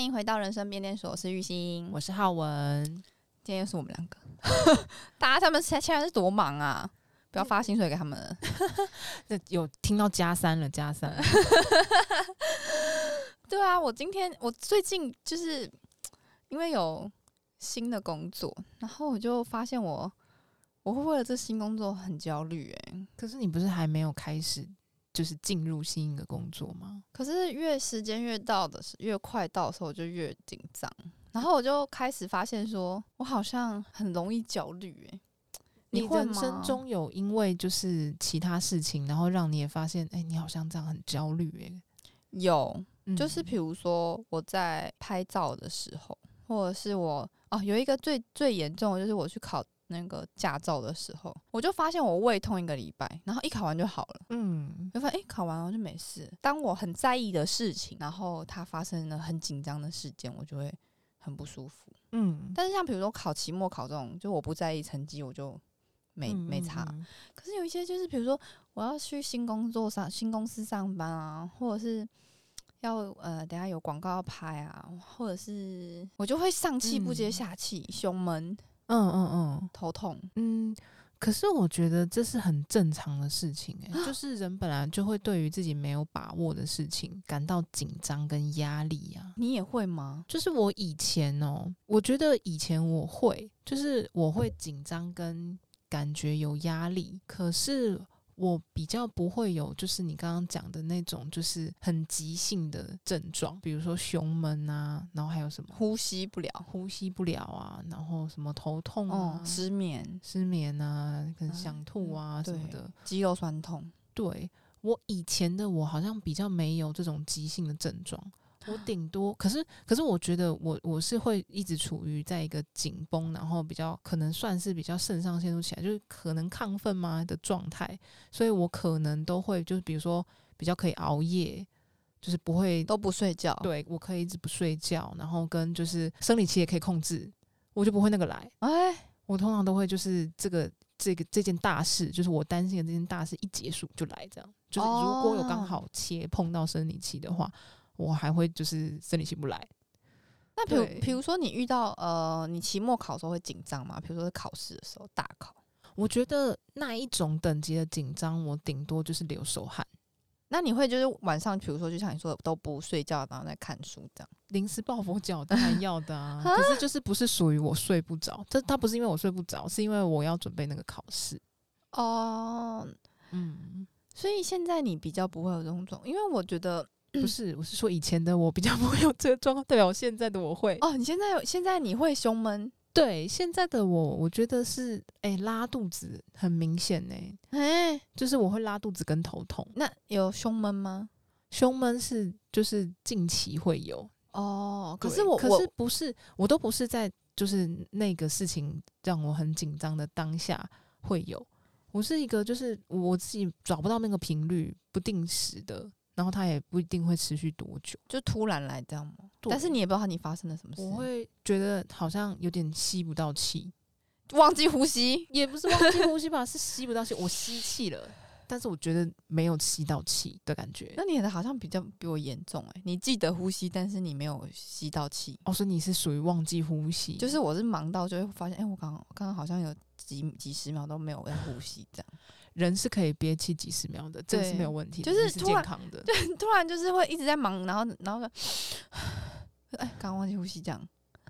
欢迎回到人生变电所，我是玉兴，我是浩文，今天又是我们两个。大家他们现在是多忙啊！不要发薪水给他们了。有听到加三了，加三。对啊，我今天我最近就是因为有新的工作，然后我就发现我我会为了这新工作很焦虑哎。可是你不是还没有开始？就是进入新一个工作吗？可是越时间越到的时，越快到的时候，我就越紧张。然后我就开始发现，说我好像很容易焦虑。哎，你人生中有因为就是其他事情，然后让你也发现，哎，你好像这样很焦虑。哎，有，就是比如说我在拍照的时候，或者是我哦，有一个最最严重的就是我去考。那个驾照的时候，我就发现我胃痛一个礼拜，然后一考完就好了。嗯，就发现哎，考完了就没事。当我很在意的事情，然后它发生了很紧张的事件，我就会很不舒服。嗯，但是像比如说考期末考这种，就我不在意成绩，我就没没差。可是有一些就是，比如说我要去新工作上新公司上班啊，或者是要呃等下有广告要拍啊，或者是我就会上气不接下气，嗯、胸闷。嗯嗯嗯，头痛。嗯，可是我觉得这是很正常的事情哎、欸，就是人本来就会对于自己没有把握的事情感到紧张跟压力啊。你也会吗？就是我以前哦、喔，我觉得以前我会，就是我会紧张跟感觉有压力，可是。我比较不会有，就是你刚刚讲的那种，就是很急性的症状，比如说胸闷啊，然后还有什么呼吸不了，呼吸不了啊，然后什么头痛啊，哦、失眠，失眠啊，可能想吐啊、嗯、什么的，肌肉酸痛。对，我以前的我好像比较没有这种急性的症状。我顶多，可是可是，我觉得我我是会一直处于在一个紧绷，然后比较可能算是比较肾上腺素起来，就是可能亢奋嘛的状态，所以我可能都会就是比如说比较可以熬夜，就是不会都不睡觉，对，我可以一直不睡觉，然后跟就是生理期也可以控制，我就不会那个来。哎，我通常都会就是这个这个这件大事，就是我担心的这件大事一结束就来这样，就是如果有刚好切碰到生理期的话。我还会就是生理起不来。那比如比如说你遇到呃，你期末考的时候会紧张吗？比如说是考试的时候大考，我觉得那一种等级的紧张，我顶多就是流手汗。那你会就是晚上，比如说就像你说的都不睡觉，然后在看书这样，临时抱佛脚当然要的啊。可是就是不是属于我睡不着，这它不是因为我睡不着，是因为我要准备那个考试。哦，嗯，所以现在你比较不会有这种，因为我觉得。不是，我是说以前的我比较 不会有这个状况，代表现在的我会。哦，你现在现在你会胸闷？对，现在的我，我觉得是哎、欸、拉肚子很明显呢、欸，哎、欸，就是我会拉肚子跟头痛。那有胸闷吗？胸闷是就是近期会有哦，可是我可是不是我都不是在就是那个事情让我很紧张的当下会有，我是一个就是我自己找不到那个频率，不定时的。然后它也不一定会持续多久，就突然来这样吗？但是你也不知道你发生了什么事。我会觉得好像有点吸不到气，忘记呼吸，也不是忘记呼吸吧，是吸不到气。我吸气了，但是我觉得没有吸到气的感觉。那你的好像比较比我严重哎、欸，你记得呼吸，但是你没有吸到气。哦，所以你是属于忘记呼吸，就是我是忙到就会发现，哎、欸，我刚刚刚刚好像有几几十秒都没有在呼吸这样。人是可以憋气几十秒的，这是没有问题的，就是是健康的。对，突然就是会一直在忙，然后然后哎，刚刚忘记呼吸这样。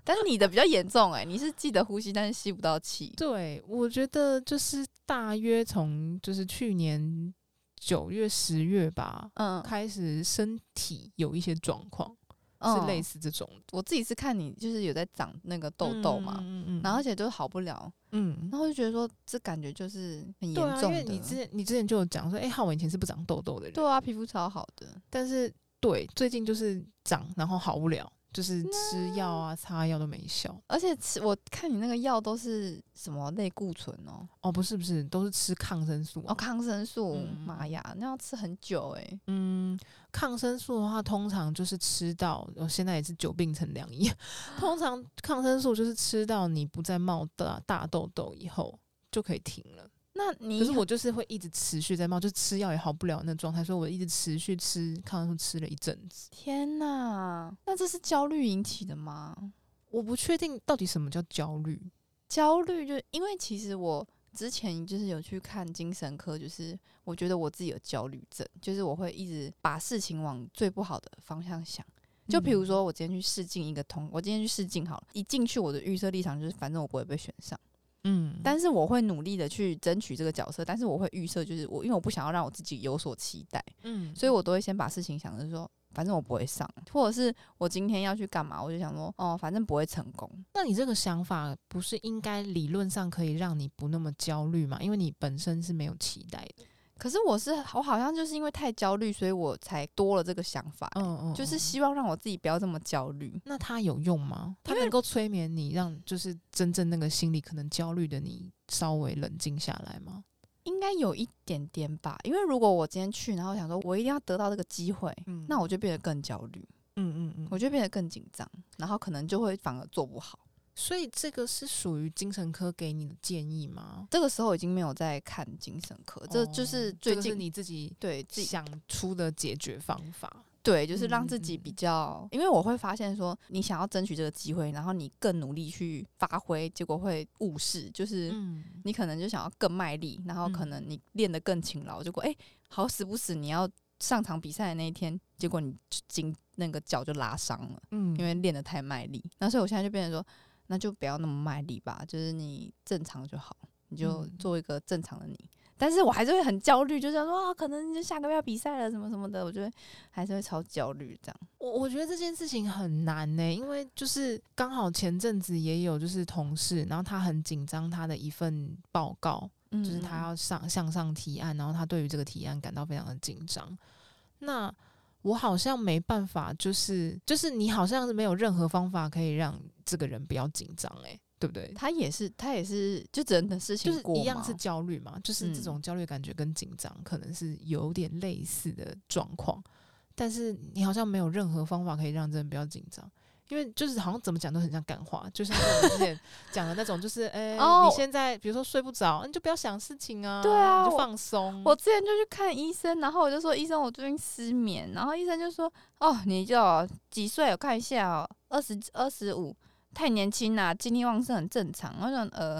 但是你的比较严重哎、欸，你是记得呼吸，但是吸不到气。对，我觉得就是大约从就是去年九月十月吧，嗯，开始身体有一些状况。是类似这种、哦，我自己是看你就是有在长那个痘痘嘛，嗯嗯嗯、然后而且都好不了，嗯，然后就觉得说这感觉就是很严重的。因为你之前你之前就有讲说，哎、欸，浩文以前是不长痘痘的人，对啊，皮肤超好的，但是对最近就是长，然后好不了。就是吃药啊，擦药都没效，而且吃我看你那个药都是什么类固醇哦？哦，不是不是，都是吃抗生素哦，抗生素，妈呀，那要吃很久诶。嗯，抗生素的话，通常就是吃到，我现在也是久病成良医。通常抗生素就是吃到你不再冒大大痘痘以后就可以停了。那你可是我就是会一直持续在冒，就吃药也好不了那状态，所以我一直持续吃抗生素吃了一阵子。天哪！那那这是焦虑引起的吗？我不确定到底什么叫焦虑。焦虑就因为其实我之前就是有去看精神科，就是我觉得我自己有焦虑症，就是我会一直把事情往最不好的方向想。就比如说我今天去试镜一个通，我今天去试镜好了，一进去我的预设立场就是反正我不会被选上。嗯，但是我会努力的去争取这个角色，但是我会预设就是我，因为我不想要让我自己有所期待，嗯，所以我都会先把事情想着说，反正我不会上，或者是我今天要去干嘛，我就想说，哦，反正不会成功。那你这个想法不是应该理论上可以让你不那么焦虑吗？因为你本身是没有期待的。可是我是我好像就是因为太焦虑，所以我才多了这个想法，欸。嗯，嗯嗯，就是希望让我自己不要这么焦虑。那它有用吗？它能够催眠你，让就是真正那个心里可能焦虑的你稍微冷静下来吗？应该有一点点吧。因为如果我今天去，然后想说我一定要得到这个机会，嗯，那我就变得更焦虑。嗯嗯嗯，我就变得更紧张，然后可能就会反而做不好。所以这个是属于精神科给你的建议吗？这个时候已经没有在看精神科，哦、这就是最近你自己对自己想出的解决方法。对，就是让自己比较，嗯、因为我会发现说，你想要争取这个机会，然后你更努力去发挥，结果会误事。就是你可能就想要更卖力，然后可能你练得更勤劳，结果哎，好死不死，你要上场比赛的那一天，结果你筋那个脚就拉伤了，嗯，因为练得太卖力。那所以我现在就变成说。那就不要那么卖力吧，就是你正常就好，你就做一个正常的你。嗯、但是我还是会很焦虑，就想说、啊、可能就下个月要比赛了，什么什么的，我觉得还是会超焦虑这样。我我觉得这件事情很难呢、欸，因为就是刚好前阵子也有就是同事，然后他很紧张他的一份报告，嗯、就是他要上向上提案，然后他对于这个提案感到非常的紧张。那我好像没办法，就是就是你好像是没有任何方法可以让这个人不要紧张，诶，对不对？他也是，他也是，就真的事情就是一样是焦虑嘛，就是这种焦虑感觉跟紧张可能是有点类似的状况，但是你好像没有任何方法可以让这人不要紧张。因为就是好像怎么讲都很像感化，就像我们之前讲的那种，就是 哎，欸 oh, 你现在比如说睡不着，你就不要想事情啊，对啊，你就放松。我之前就去看医生，然后我就说医生，我最近失眠，然后医生就说哦，你就几岁？我看一下哦，二十二十五，太年轻啦，精力旺盛很正常。我说呃，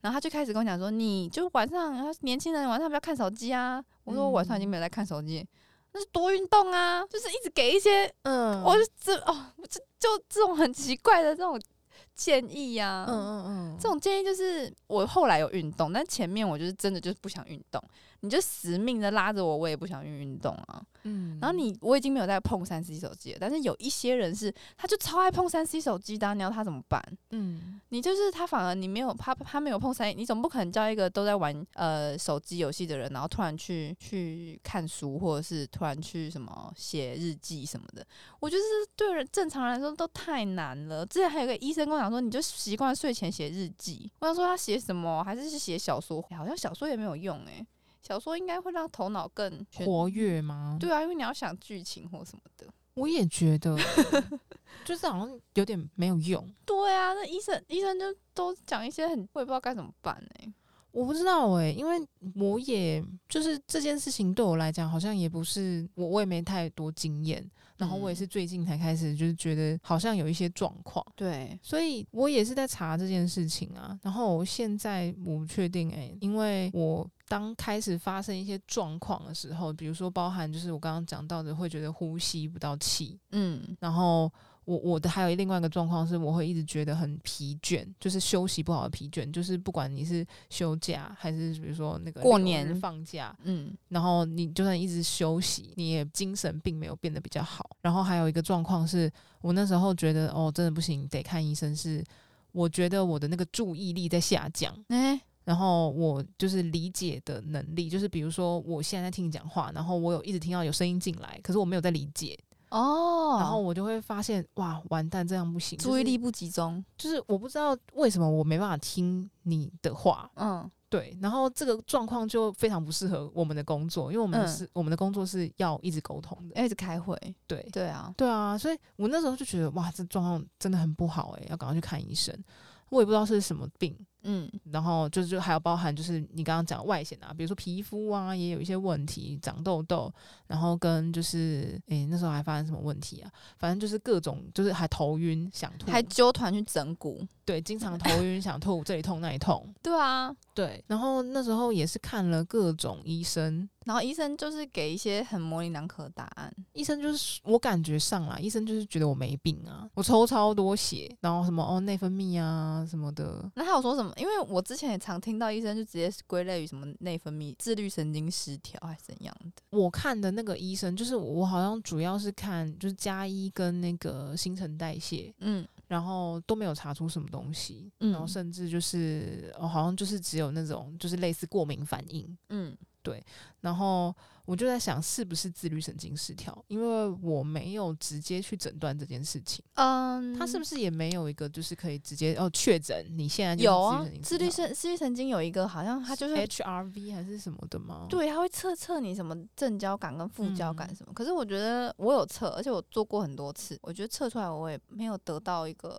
然后他就开始跟我讲说，你就晚上年轻人晚上不要看手机啊。我说我晚上已经没有在看手机。嗯那是多运动啊，就是一直给一些，嗯，我就这哦，这就这种很奇怪的这种建议呀、啊，嗯嗯嗯，这种建议就是我后来有运动，但前面我就是真的就是不想运动。你就死命的拉着我，我也不想运运动啊。嗯，然后你我已经没有在碰三 C 手机了，但是有一些人是，他就超爱碰三 C 手机的，你要他怎么办？嗯，你就是他，反而你没有他，他没有碰三，你总不可能叫一个都在玩呃手机游戏的人，然后突然去去看书，或者是突然去什么写日记什么的。我觉得这对人正常人来说都太难了。之前还有个医生跟我讲说，你就习惯睡前写日记。我想说他写什么，还是是写小说？好像小说也没有用诶、欸。小说应该会让头脑更活跃吗？对啊，因为你要想剧情或什么的。我也觉得，就是好像有点没有用。对啊，那医生医生就都讲一些很，我也不知道该怎么办哎、欸。我不知道诶、欸，因为我也就是这件事情对我来讲，好像也不是我，我也没太多经验。然后我也是最近才开始，就是觉得好像有一些状况。对，所以我也是在查这件事情啊。然后现在我不确定哎、欸，因为我。当开始发生一些状况的时候，比如说包含就是我刚刚讲到的，会觉得呼吸不到气，嗯，然后我我的还有另外一个状况是，我会一直觉得很疲倦，就是休息不好的疲倦，就是不管你是休假还是比如说那个过年放假，嗯，然后你就算一直休息，你也精神并没有变得比较好。然后还有一个状况是我那时候觉得哦，真的不行，得看医生是，我觉得我的那个注意力在下降，欸然后我就是理解的能力，就是比如说我现在在听你讲话，然后我有一直听到有声音进来，可是我没有在理解哦，然后我就会发现哇，完蛋，这样不行，注意力不集中，就是，就是我不知道为什么我没办法听你的话，嗯，对，然后这个状况就非常不适合我们的工作，因为我们是、嗯、我们的工作是要一直沟通的，一直开会，对，对啊，对啊，所以我那时候就觉得哇，这状况真的很不好诶，要赶快去看医生。我也不知道是什么病，嗯，然后就是就还有包含就是你刚刚讲外显啊，比如说皮肤啊也有一些问题，长痘痘，然后跟就是诶、欸、那时候还发生什么问题啊？反正就是各种就是还头晕想吐，还揪团去整骨，对，经常头晕想吐，这里痛那里痛，对啊，对，然后那时候也是看了各种医生。然后医生就是给一些很模棱两可的答案。医生就是我感觉上来，医生就是觉得我没病啊，我抽超多血，然后什么哦内分泌啊什么的。那他有说什么？因为我之前也常听到医生就直接归类于什么内分泌、自律神经失调还是怎样的。我看的那个医生就是我好像主要是看就是加一跟那个新陈代谢，嗯，然后都没有查出什么东西，嗯，然后甚至就是哦好像就是只有那种就是类似过敏反应，嗯。对，然后我就在想，是不是自律神经失调？因为我没有直接去诊断这件事情。嗯，他是不是也没有一个就是可以直接哦确诊？你现在有啊？自律神自律神经有一个，好像他就是 HRV 还是什么的吗？对，他会测测你什么正交感跟副交感什么。嗯，可是我觉得我有测，而且我做过很多次，我觉得测出来我也没有得到一个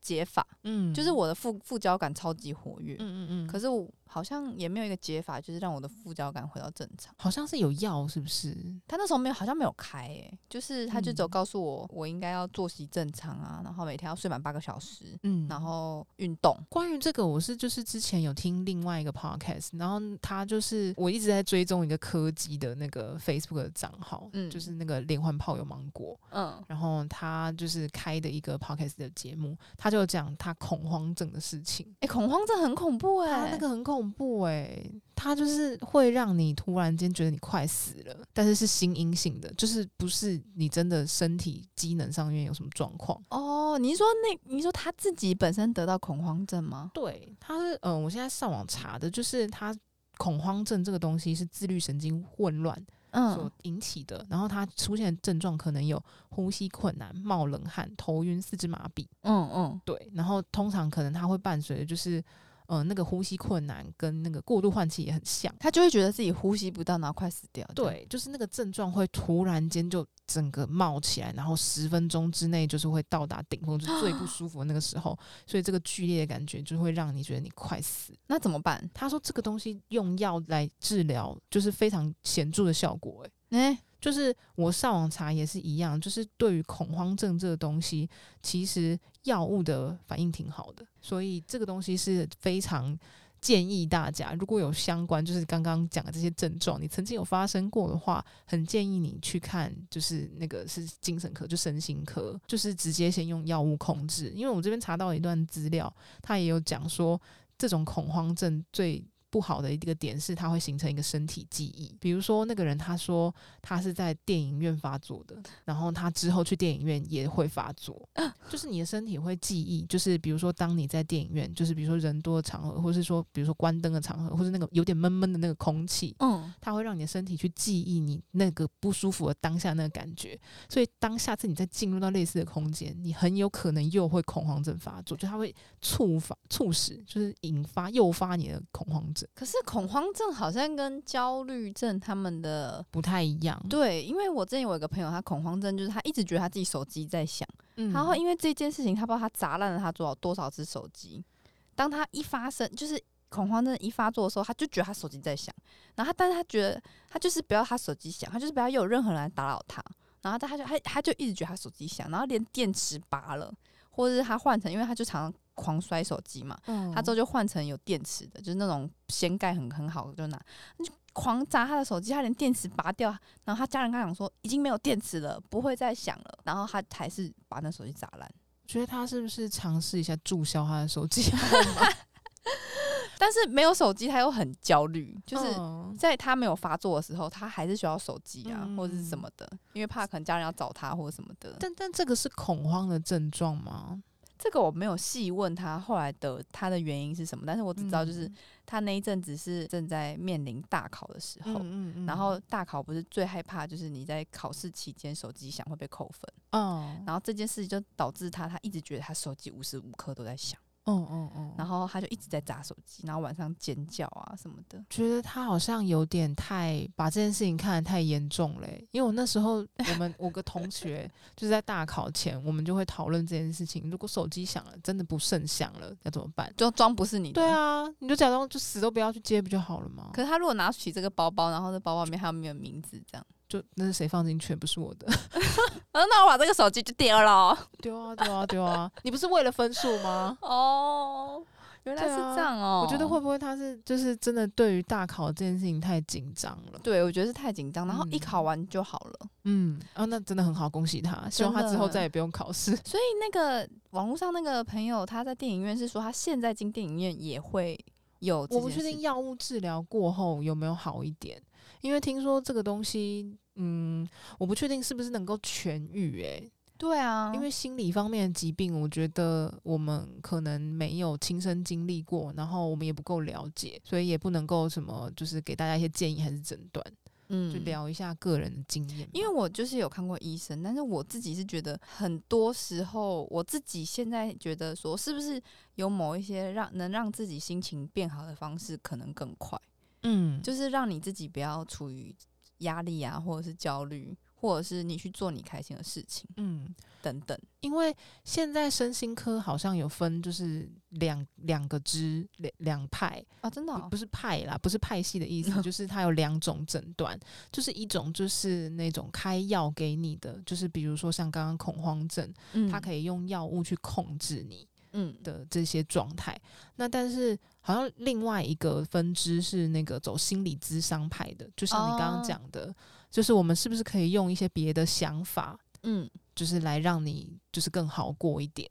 解法。嗯，就是我的副副交感超级活跃。嗯嗯嗯，可是我。好像也没有一个解法，就是让我的副交感回到正常。好像是有药，是不是？他那时候没有，好像没有开诶、欸。就是他就只有告诉我，我应该要作息正常啊，然后每天要睡满八个小时，嗯，然后运动。关于这个，我是就是之前有听另外一个 podcast，然后他就是我一直在追踪一个柯基的那个 Facebook 的账号，嗯，就是那个连环炮有芒果，嗯，然后他就是开的一个 podcast 的节目，他就讲他恐慌症的事情。哎、欸，恐慌症很恐怖哎、欸，那个很恐。恐怖诶、欸，它就是会让你突然间觉得你快死了，但是是心因性的，就是不是你真的身体机能上面有什么状况哦。你说那你说他自己本身得到恐慌症吗？对，他是嗯、呃，我现在上网查的，就是他恐慌症这个东西是自律神经混乱所引起的，嗯、然后他出现的症状可能有呼吸困难、冒冷汗、头晕、四肢麻痹。嗯嗯，对，然后通常可能他会伴随的就是。嗯、呃，那个呼吸困难跟那个过度换气也很像，他就会觉得自己呼吸不到，然后快死掉。对，就是那个症状会突然间就整个冒起来，然后十分钟之内就是会到达顶峰，就是最不 舒服的那个时候。所以这个剧烈的感觉就会让你觉得你快死。那怎么办？他说这个东西用药来治疗，就是非常显著的效果、欸。诶、欸。就是我上网查也是一样，就是对于恐慌症这个东西，其实药物的反应挺好的，所以这个东西是非常建议大家，如果有相关就是刚刚讲的这些症状，你曾经有发生过的话，很建议你去看，就是那个是精神科，就身心科，就是直接先用药物控制。因为我这边查到一段资料，他也有讲说，这种恐慌症最不好的一个点是，它会形成一个身体记忆。比如说，那个人他说他是在电影院发作的，然后他之后去电影院也会发作，就是你的身体会记忆。就是比如说，当你在电影院，就是比如说人多的场合，或是说比如说关灯的场合，或是那个有点闷闷的那个空气，嗯，它会让你的身体去记忆你那个不舒服的当下那个感觉。所以，当下次你再进入到类似的空间，你很有可能又会恐慌症发作，就它会触发、促使，就是引发、诱发你的恐慌症。可是恐慌症好像跟焦虑症他们的不太一样。对，因为我之前有一个朋友，他恐慌症就是他一直觉得他自己手机在响，嗯，然后因为这件事情，他不知道他砸烂了他多少多少只手机。当他一发生，就是恐慌症一发作的时候，他就觉得他手机在响，然后他但是他觉得他就是不要他手机响，他就是不要又有任何人来打扰他，然后他就他他就一直觉得他手机响，然后连电池拔了，或者是他换成，因为他就常常。狂摔手机嘛，嗯、他之后就换成有电池的，就是那种掀盖很很好的，就拿就狂砸他的手机，他连电池拔掉，然后他家人跟他讲说已经没有电池了，不会再响了，然后他还是把那手机砸烂。觉得他是不是尝试一下注销他的手机？但是没有手机，他又很焦虑，就是在他没有发作的时候，他还是需要手机啊，嗯、或者是什么的，因为怕可能家人要找他或者什么的。但但这个是恐慌的症状吗？这个我没有细问他后来的他的原因是什么，但是我只知道就是他那一阵子是正在面临大考的时候，嗯嗯、然后大考不是最害怕就是你在考试期间手机响会被扣分，哦，然后这件事就导致他他一直觉得他手机无时无刻都在响，嗯嗯嗯，然后他就一直在砸手机，然后晚上尖叫啊什么的。觉得他好像有点太把这件事情看得太严重了，因为我那时候我们我个同学 就是在大考前，我们就会讨论这件事情。如果手机响了，真的不慎响了，要怎么办？就装不是你的。对啊，你就假装就死都不要去接不就好了吗？可是他如果拿起这个包包，然后这包包里面还有没有名字，这样就那是谁放进去？不是我的。那我把这个手机就丢了。丢啊丢啊丢啊！你不是为了分数吗？哦。原来是这样哦、喔，我觉得会不会他是就是真的对于大考这件事情太紧张了？对，我觉得是太紧张，然后一考完就好了。嗯，啊，那真的很好，恭喜他，希望他之后再也不用考试。所以那个网络上那个朋友他在电影院是说，他现在进电影院也会有。我不确定药物治疗过后有没有好一点，因为听说这个东西，嗯，我不确定是不是能够痊愈、欸。诶。对啊，因为心理方面的疾病，我觉得我们可能没有亲身经历过，然后我们也不够了解，所以也不能够什么，就是给大家一些建议还是诊断，嗯，就聊一下个人的经验。因为我就是有看过医生，但是我自己是觉得很多时候，我自己现在觉得说，是不是有某一些让能让自己心情变好的方式，可能更快，嗯，就是让你自己不要处于压力啊，或者是焦虑。或者是你去做你开心的事情，嗯，等等。因为现在身心科好像有分，就是两两个支两两派啊，真的、哦、不是派啦，不是派系的意思，就是它有两种诊断，就是一种就是那种开药给你的，就是比如说像刚刚恐慌症，嗯，它可以用药物去控制你，嗯的这些状态。那但是好像另外一个分支是那个走心理咨商派的，就像你刚刚讲的。哦就是我们是不是可以用一些别的想法，嗯，就是来让你就是更好过一点？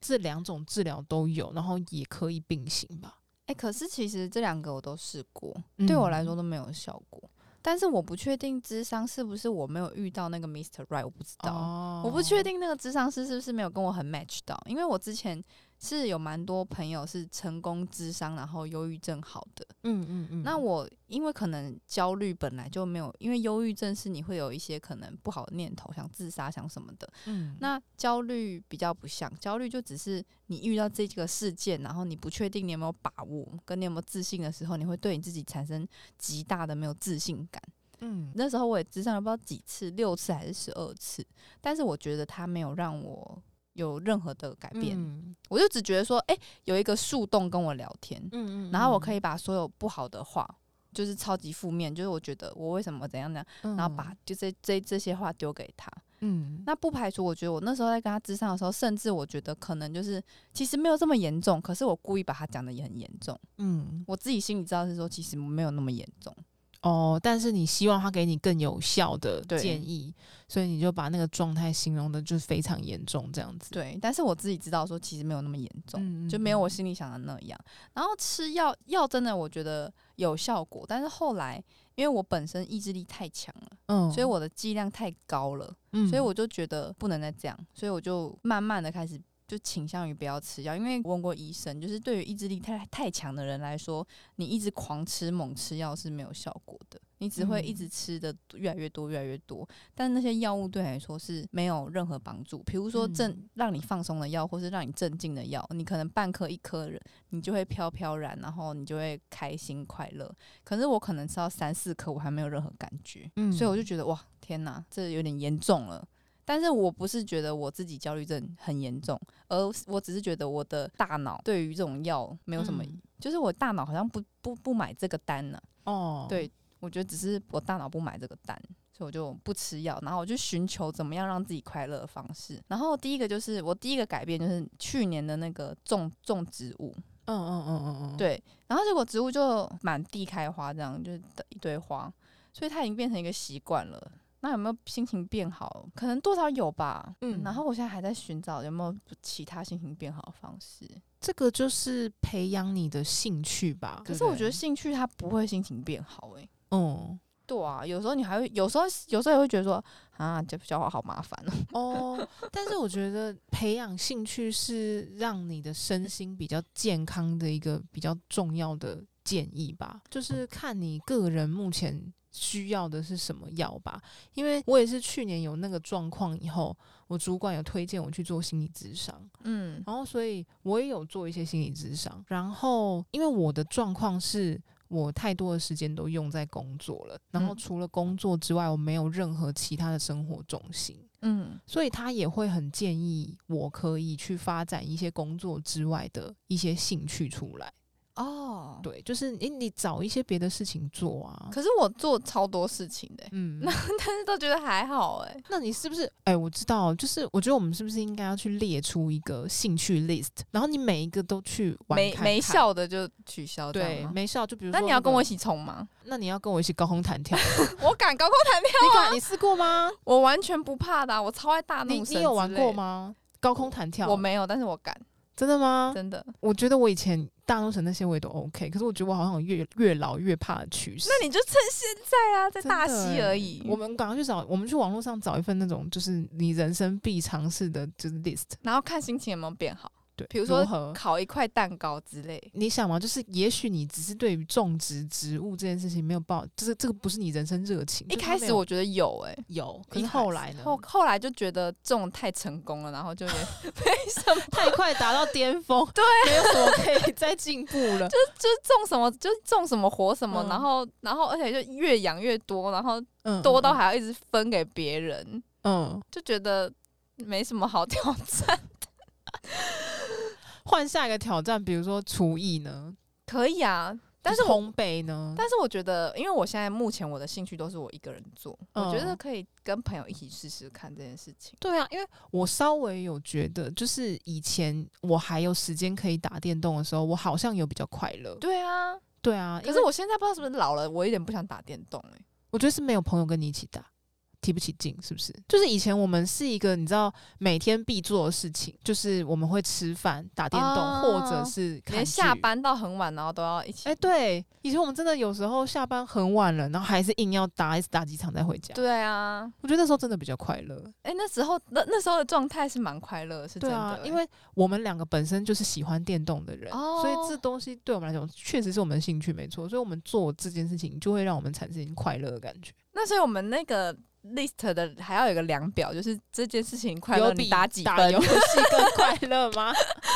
这两种治疗都有，然后也可以并行吧？哎、欸，可是其实这两个我都试过，对我来说都没有效果。嗯、但是我不确定智商是不是我没有遇到那个 Mr. Right，我不知道，哦、我不确定那个智商师是不是没有跟我很 match 到，因为我之前。是有蛮多朋友是成功智商，然后忧郁症好的。嗯嗯嗯。那我因为可能焦虑本来就没有，因为忧郁症是你会有一些可能不好的念头，想自杀，想什么的。嗯。那焦虑比较不像，焦虑就只是你遇到这个事件，然后你不确定你有没有把握，跟你有没有自信的时候，你会对你自己产生极大的没有自信感。嗯。那时候我也智商了不知道几次，六次还是十二次，但是我觉得他没有让我。有任何的改变，嗯、我就只觉得说，哎、欸，有一个树洞跟我聊天，嗯嗯，然后我可以把所有不好的话，就是超级负面，就是我觉得我为什么怎样怎样，嗯、然后把就这这这些话丢给他，嗯，那不排除我觉得我那时候在跟他咨商的时候，甚至我觉得可能就是其实没有这么严重，可是我故意把他讲的也很严重，嗯，我自己心里知道是说其实没有那么严重。哦，但是你希望他给你更有效的建议，所以你就把那个状态形容的就是非常严重这样子。对，但是我自己知道说其实没有那么严重，嗯、就没有我心里想的那样。然后吃药药真的我觉得有效果，但是后来因为我本身意志力太强了，嗯，所以我的剂量太高了，嗯，所以我就觉得不能再这样，所以我就慢慢的开始。就倾向于不要吃药，因为我问过医生，就是对于意志力太太强的人来说，你一直狂吃猛吃药是没有效果的，你只会一直吃的越来越多越来越多。但那些药物对你来说是没有任何帮助，比如说镇让你放松的药，或是让你镇静的药，你可能半颗一颗人，你就会飘飘然，然后你就会开心快乐。可是我可能吃到三四颗，我还没有任何感觉，嗯所以我就觉得哇，天哪，这有点严重了。但是我不是觉得我自己焦虑症很严重，而我只是觉得我的大脑对于这种药没有什么，嗯、就是我大脑好像不不不买这个单呢、啊。哦，对，我觉得只是我大脑不买这个单，所以我就不吃药，然后我就寻求怎么样让自己快乐的方式。然后第一个就是我第一个改变就是去年的那个种种植物，嗯嗯嗯嗯嗯，对，然后结果植物就满地开花，这样就是一堆花，所以它已经变成一个习惯了。那有没有心情变好？可能多少有吧。嗯，然后我现在还在寻找有没有其他心情变好的方式。这个就是培养你的兴趣吧。可是我觉得兴趣它不会心情变好诶、欸。嗯，对啊，有时候你还会，有时候有时候也会觉得说啊，这教画好麻烦哦。哦，但是我觉得培养兴趣是让你的身心比较健康的一个比较重要的建议吧。就是看你个人目前。需要的是什么药吧。因为我也是去年有那个状况以后，我主管有推荐我去做心理咨商，嗯，然后所以我也有做一些心理咨商。然后因为我的状况是。我太多的时间都用在工作了，然后除了工作之外，我没有任何其他的生活重心。嗯，所以他也会很建议我可以去发展一些工作之外的一些兴趣出来。哦，对，就是你，你找一些别的事情做啊。可是我做超多事情的，嗯，那 但是都觉得还好哎。那你是不是？哎，我知道，就是我觉得我们是不是应该要去列出一个兴趣 list，然后你每一个都去玩看看，没没效的就取消，对，没效就比如说，那你要跟我一起冲吗？那你要跟我一起高空弹跳？我敢高空弹跳啊！你敢？你试过吗？我完全不怕的，我超爱大怒神。你你有玩过吗？高空弹跳？我没有，但是我敢。真的吗？真的，我觉得我以前大陆城那些我也都 OK，可是我觉得我好像有越越老越怕的趋势。那你就趁现在啊，在大溪而已。我们赶快去找，我们去网络上找一份那种就是你人生必尝试的，就是 list，然后看心情有没有变好。对，比如说烤一块蛋糕之类，你想吗？就是也许你只是对于种植植物这件事情没有抱，就是这个不是你人生热情。一开始我觉得有诶、欸，有，可是后来呢？后后来就觉得种太成功了，然后就也 没什么，太快达到巅峰，对，没有什么可以再进步了。就就种什么就种什么活什么，嗯、然后然后而且就越养越多，然后多到还要一直分给别人，嗯，就觉得没什么好挑战的。换下一个挑战，比如说厨艺呢？可以啊，但是烘焙呢？但是我觉得，因为我现在目前我的兴趣都是我一个人做，嗯、我觉得可以跟朋友一起试试看这件事情。对啊，因为我稍微有觉得，就是以前我还有时间可以打电动的时候，我好像有比较快乐。对啊，对啊。可是我现在不知道是不是老了，我有点不想打电动哎、欸。我觉得是没有朋友跟你一起打。提不起劲，是不是？就是以前我们是一个你知道每天必做的事情，就是我们会吃饭、打电动，哦、或者是连下班到很晚，然后都要一起。哎、欸，对，以前我们真的有时候下班很晚了，然后还是硬要打一次打几场再回家。对啊，我觉得那时候真的比较快乐。哎、欸，那时候那那时候的状态是蛮快乐，是真的。对啊，因为我们两个本身就是喜欢电动的人，哦、所以这东西对我们来讲确实是我们的兴趣，没错。所以我们做这件事情就会让我们产生快乐的感觉。那所以我们那个。List 的还要有一个量表，就是这件事情快乐，你打几分？游戏更快乐吗？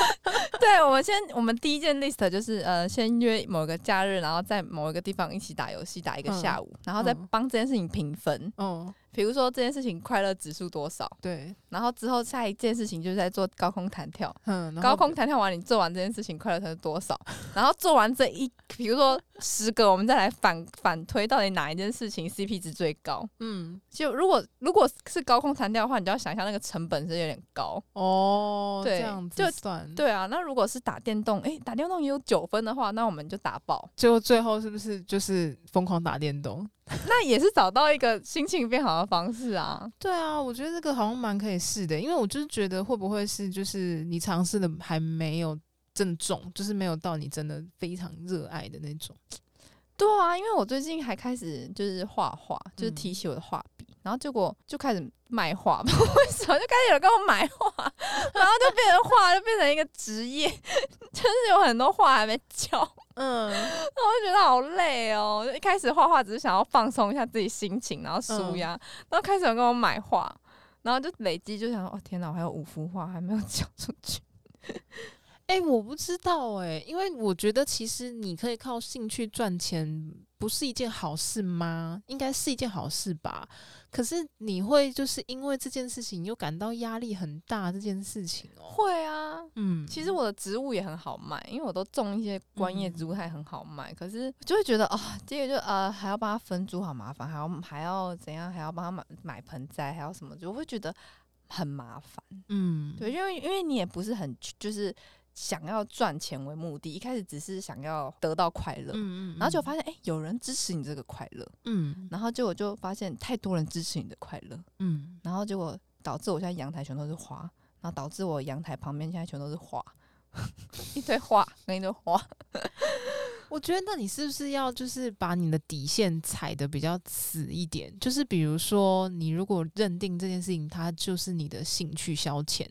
对，我们先，我们第一件 list 就是呃，先约某个假日，然后在某一个地方一起打游戏，打一个下午，嗯、然后再帮这件事情评分。嗯。比如说这件事情快乐指数多少？对，然后之后下一件事情就是在做高空弹跳。嗯，高空弹跳完，你做完这件事情快乐才是多少？然后做完这一，比如说十个，我们再来反反推，到底哪一件事情 CP 值最高？嗯，就如果如果是高空弹跳的话，你就要想象那个成本是有点高哦。对，这样子算。对啊，那如果是打电动，诶，打电动也有九分的话，那我们就打爆。就最后是不是就是疯狂打电动？那也是找到一个心情变好的方式啊。对啊，我觉得这个好像蛮可以试的，因为我就是觉得会不会是就是你尝试的还没有正中，就是没有到你真的非常热爱的那种。对啊，因为我最近还开始就是画画，就是提起我的画笔，嗯、然后结果就开始卖画，为什么就开始有人跟我买画，然后就变成画就变成一个职业，就是有很多画还没交。嗯，那我就觉得好累哦。就一开始画画只是想要放松一下自己心情，然后舒压。嗯、然后开始有人跟我买画，然后就累积，就想哦天哪，我还有五幅画还没有交出去。哎、欸，我不知道哎、欸，因为我觉得其实你可以靠兴趣赚钱，不是一件好事吗？应该是一件好事吧。可是你会就是因为这件事情又感到压力很大这件事情哦？会啊，嗯，其实我的植物也很好卖，因为我都种一些观叶植物，还很好卖。嗯、可是就会觉得哦，这个就呃还要帮它分株，好麻烦，还要还要怎样，还要帮它买买盆栽，还要什么，就会觉得很麻烦。嗯，对，因为因为你也不是很就是。想要赚钱为目的，一开始只是想要得到快乐，嗯嗯，然后就发现哎、欸，有人支持你这个快乐，嗯，然后结果就发现太多人支持你的快乐，嗯，然后结果导致我现在阳台全都是花，然后导致我阳台旁边现在全都是花，一堆花跟一堆花。我觉得那你是不是要就是把你的底线踩得比较死一点？就是比如说，你如果认定这件事情它就是你的兴趣消遣。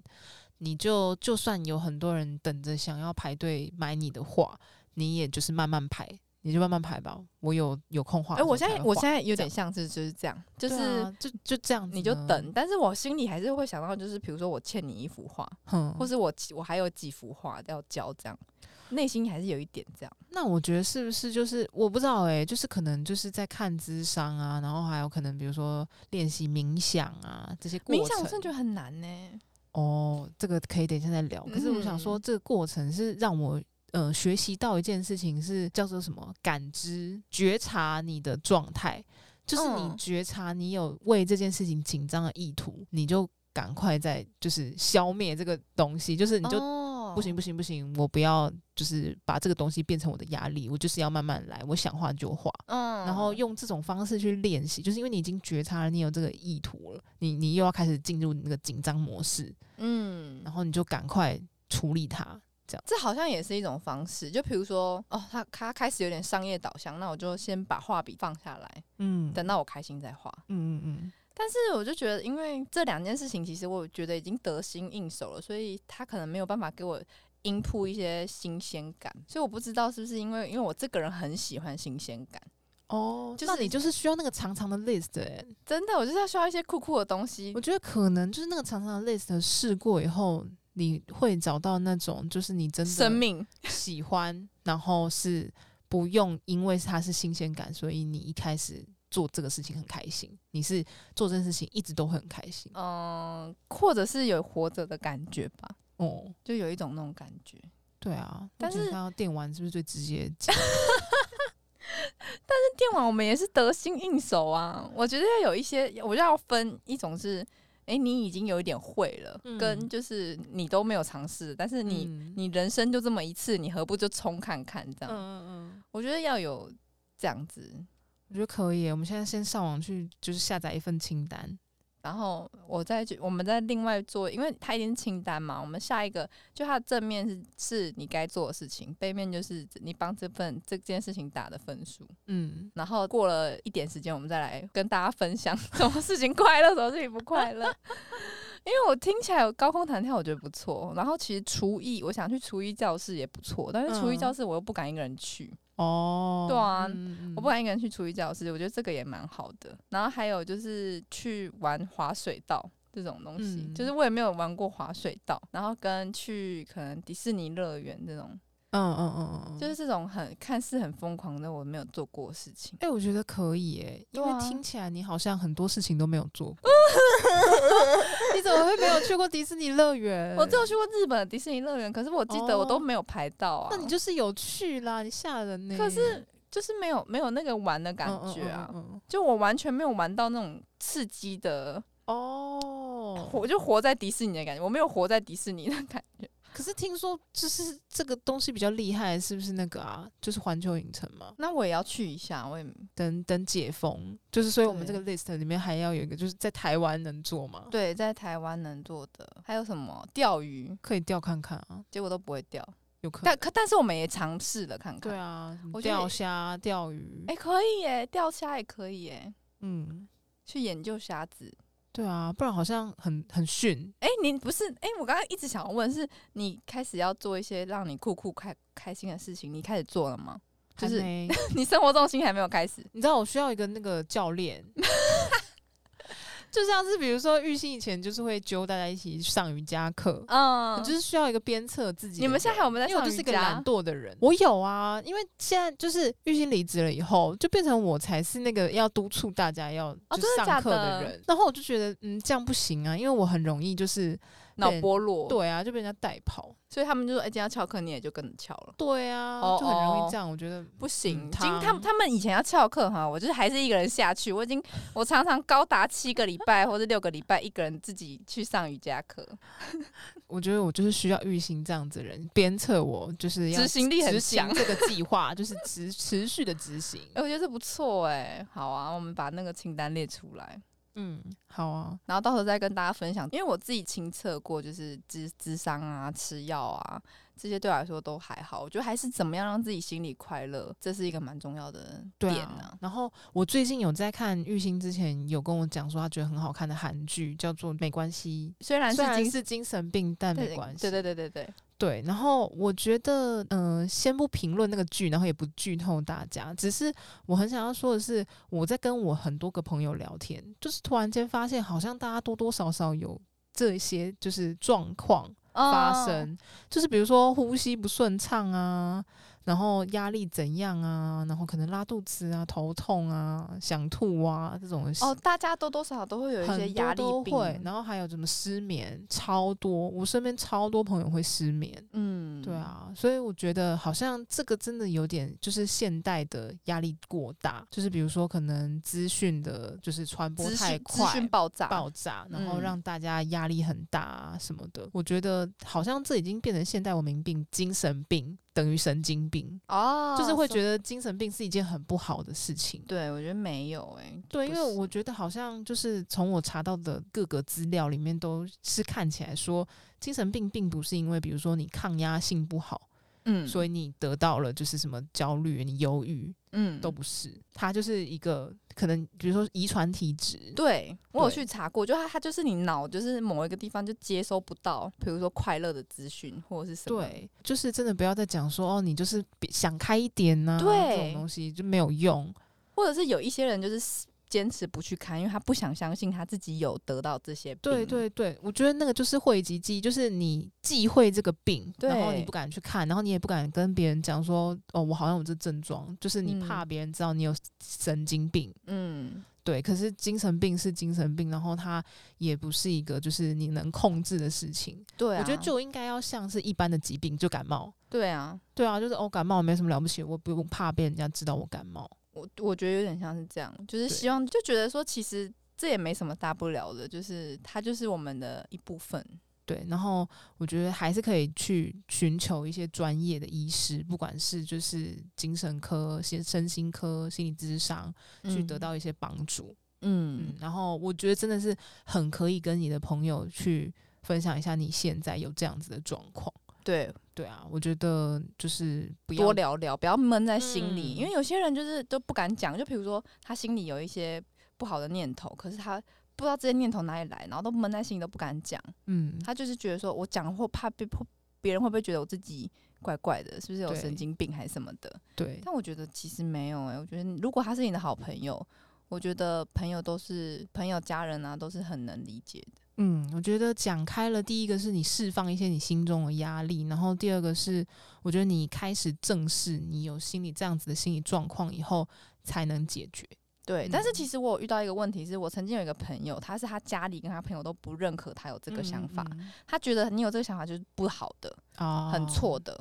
你就就算有很多人等着想要排队买你的画，你也就是慢慢排，你就慢慢排吧。我有有空画。哎、欸，我现在我现在有点像是就是这样，就是、啊、就就这样，你就等。但是我心里还是会想到，就是比如说我欠你一幅画，嗯，或是我我还有几幅画要交，这样，内心还是有一点这样。那我觉得是不是就是我不知道哎、欸，就是可能就是在看智商啊，然后还有可能比如说练习冥想啊这些过程。冥想我真的觉得很难呢、欸。哦，这个可以等一下再聊。可是我想说，这个过程是让我。呃，学习到一件事情是叫做什么？感知、觉察你的状态，就是你觉察你有为这件事情紧张的意图，你就赶快在就是消灭这个东西，就是你就不行不行不行，我不要就是把这个东西变成我的压力，我就是要慢慢来，我想画就画，嗯，然后用这种方式去练习，就是因为你已经觉察了你有这个意图了，你你又要开始进入那个紧张模式，嗯，然后你就赶快处理它。这样，这好像也是一种方式。就比如说，哦，他他开始有点商业导向，那我就先把画笔放下来，嗯，等到我开心再画，嗯嗯嗯。但是我就觉得，因为这两件事情，其实我觉得已经得心应手了，所以他可能没有办法给我 input 一些新鲜感。所以我不知道是不是因为，因为我这个人很喜欢新鲜感。哦，就是你就是需要那个长长的 list，欸，真的，我就是要需要一些酷酷的东西。我觉得可能就是那个长长的 list 试过以后。你会找到那种，就是你真的生命 喜欢，然后是不用因为它是新鲜感，所以你一开始做这个事情很开心。你是做这件事情一直都会很开心，嗯，或者是有活着的感觉吧？哦，就有一种那种感觉。对啊，但是电玩是不是最直接？但是电玩我们也是得心应手啊。我觉得要有一些，我就要分一种是。哎、欸，你已经有一点会了，嗯、跟就是你都没有尝试，但是你、嗯、你人生就这么一次，你何不就冲看看这样？嗯嗯嗯，我觉得要有这样子，我觉得可以。我们现在先上网去，就是下载一份清单。然后我再去，我们再另外做，因为它已经清单嘛。我们下一个就它的正面是是你该做的事情，背面就是你帮这份这件事情打的分数。嗯，然后过了一点时间，我们再来跟大家分享 什么事情快乐，什么事情不快乐。因为我听起来有高空弹跳，我觉得不错。然后其实厨艺，我想去厨艺教室也不错，但是厨艺教室我又不敢一个人去。哦，对啊，嗯、我不敢一个人去厨艺教室，我觉得这个也蛮好的。然后还有就是去玩滑水道这种东西，嗯、就是我也没有玩过滑水道。然后跟去可能迪士尼乐园这种。嗯嗯嗯嗯，就是这种很看似很疯狂的，我没有做过的事情。哎、欸，我觉得可以哎、欸，因为听起来你好像很多事情都没有做过。你怎么会没有去过迪士尼乐园？我只有去过日本的迪士尼乐园，可是我记得我都没有排到啊。那你就是有去啦，你吓人呢、欸。可是就是没有没有那个玩的感觉啊，嗯嗯嗯嗯就我完全没有玩到那种刺激的哦，我就活在迪士尼的感觉，我没有活在迪士尼的感觉。可是听说就是这个东西比较厉害，是不是那个啊？就是环球影城嘛。那我也要去一下，我也等等解封。就是所以我们这个 list 里面还要有一个，就是在台湾能做吗？对，在台湾能做的还有什么？钓鱼可以钓看看啊，结果都不会钓，有可能。但可但是我们也尝试了看看。对啊，钓虾、钓鱼，哎、欸，可以耶，钓虾也可以耶。嗯，去研究虾子。对啊，不然好像很很逊。哎、欸，你不是？哎、欸，我刚刚一直想要问，是你开始要做一些让你酷酷开开心的事情，你开始做了吗？就是没 你生活重心还没有开始。你知道我需要一个那个教练。就像是比如说玉兴以前就是会揪大家一起上瑜伽课，嗯，就是需要一个鞭策自己。你们现在还有没有在上瑜伽？因为我就是一个懒惰的人，我有啊。因为现在就是玉兴离职了以后，就变成我才是那个要督促大家要就上课的人。然后我就觉得，嗯，这样不行啊，因为我很容易就是脑波弱。对啊，就被人家带跑。所以他们就说：“哎、欸，今天要翘课，你也就跟着翘了。”对啊，就很容易这样。我觉得不行。今他们他们以前要翘课哈，我就是还是一个人下去。我已经我常常高达七个礼拜或者六个礼拜，一个人自己去上瑜伽课。我觉得我就是需要玉兴这样子的人鞭策我，就是要执行力很强。这个计划就是持持续的执行。哎、欸，我觉得这不错哎。好啊，我们把那个清单列出来。嗯，好啊，然后到时候再跟大家分享，因为我自己亲测过，就是咨咨商啊、吃药啊，这些对我来说都还好。我觉得还是怎么样让自己心里快乐，这是一个蛮重要的点呢、啊啊。然后我最近有在看玉兴之前有跟我讲说，他觉得很好看的韩剧叫做《没关系》，虽然是虽然是精神病，但没关系。对对对对对。对，然后我觉得，嗯、呃，先不评论那个剧，然后也不剧透大家，只是我很想要说的是，我在跟我很多个朋友聊天，就是突然间发现，好像大家多多少少有这些就是状况发生，哦、就是比如说呼吸不顺畅啊。然后压力怎样啊？然后可能拉肚子啊、头痛啊、想吐啊这种哦，大家多多少少都会有一些压力病，会。然后还有什么失眠，超多，我身边超多朋友会失眠。嗯，对啊，所以我觉得好像这个真的有点就是现代的压力过大，就是比如说可能资讯的就是传播太快，资讯爆炸爆炸，然后让大家压力很大啊什么的。嗯，我觉得好像这已经变成现代文明病，精神病。等于神经病哦，就是会觉得精神病是一件很不好的事情。对，我觉得没有诶、欸，对，因为我觉得好像就是从我查到的各个资料里面，都是看起来说精神病并不是因为比如说你抗压性不好。嗯，所以你得到了就是什么焦虑，你忧郁，嗯，都不是，它就是一个可能，比如说遗传体质。对，我有去查过，就它它就是你脑就是某一个地方就接收不到，比如说快乐的资讯或者是什么。对，就是真的不要再讲说哦，你就是想开一点呐、啊，对，这种东西就没有用，或者是有一些人就是。坚持不去看，因为他不想相信他自己有得到这些病。对对对，我觉得那个就是讳疾忌医，就是你忌讳这个病，然后你不敢去看，然后你也不敢跟别人讲说，哦，我好像有这症状，就是你怕别人知道你有神经病。嗯，对。可是精神病是精神病，然后它也不是一个就是你能控制的事情。对、啊，我觉得就应该要像是一般的疾病，就感冒。对啊，对啊，就是哦，感冒没什么了不起，我不用怕被人家知道我感冒。我我觉得有点像是这样，就是希望就觉得说，其实这也没什么大不了的，就是它就是我们的一部分。对，然后我觉得还是可以去寻求一些专业的医师，不管是就是精神科、心身心科、心理咨商，去得到一些帮助。嗯，嗯，然后我觉得真的是很可以跟你的朋友去分享一下你现在有这样子的状况。对对啊，我觉得就是多聊聊，不要闷在心里，嗯、因为有些人就是都不敢讲。就比如说他心里有一些不好的念头，可是他不知道这些念头哪里来，然后都闷在心里都不敢讲。嗯，他就是觉得说我讲或怕被别人会不会觉得我自己怪怪的，是不是有神经病还是什么的？对。但我觉得其实没有哎、欸，我觉得如果他是你的好朋友，我觉得朋友都是朋友、家人啊，都是很能理解的。嗯，我觉得讲开了，第一个是你释放一些你心中的压力，然后第二个是我觉得你开始正视你有心理这样子的心理状况以后才能解决。对，嗯、但是其实我有遇到一个问题，是我曾经有一个朋友，他是他家里跟他朋友都不认可他有这个想法，嗯嗯、他觉得你有这个想法就是不好的，哦、很错的，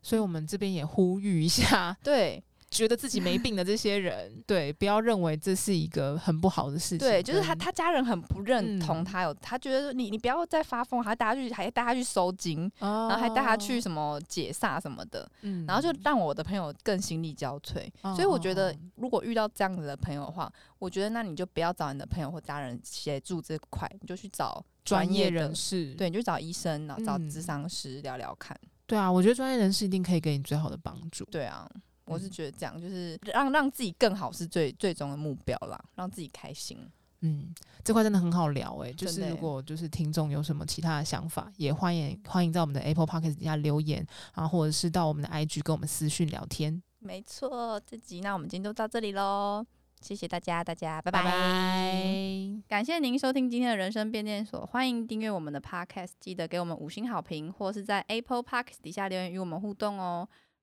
所以我们这边也呼吁一下，对。觉得自己没病的这些人，对，不要认为这是一个很不好的事情。对，就是他，他家人很不认同他有，嗯、他觉得你，你不要再发疯，还带他去，还带他去收金，哦、然后还带他去什么解煞什么的，嗯、然后就让我的朋友更心力交瘁。嗯、所以我觉得，如果遇到这样子的朋友的话，我觉得那你就不要找你的朋友或家人协助这块，你就去找专业，业人士，对，你就找医生，然后找咨商师聊聊看。对啊，我觉得专业人士一定可以给你最好的帮助。对啊。我是觉得这样，就是让让自己更好是最最终的目标啦，让自己开心。嗯，这块真的很好聊诶、欸。就是如果就是听众有什么其他的想法，也欢迎欢迎在我们的 Apple Podcast 底下留言啊，或者是到我们的 IG 跟我们私讯聊天。没错，这集那我们今天就到这里喽，谢谢大家，大家拜拜。拜拜。感谢您收听今天的人生变电所，欢迎订阅我们的 Podcast，记得给我们五星好评，或是在 Apple Podcast 底下留言与我们互动哦。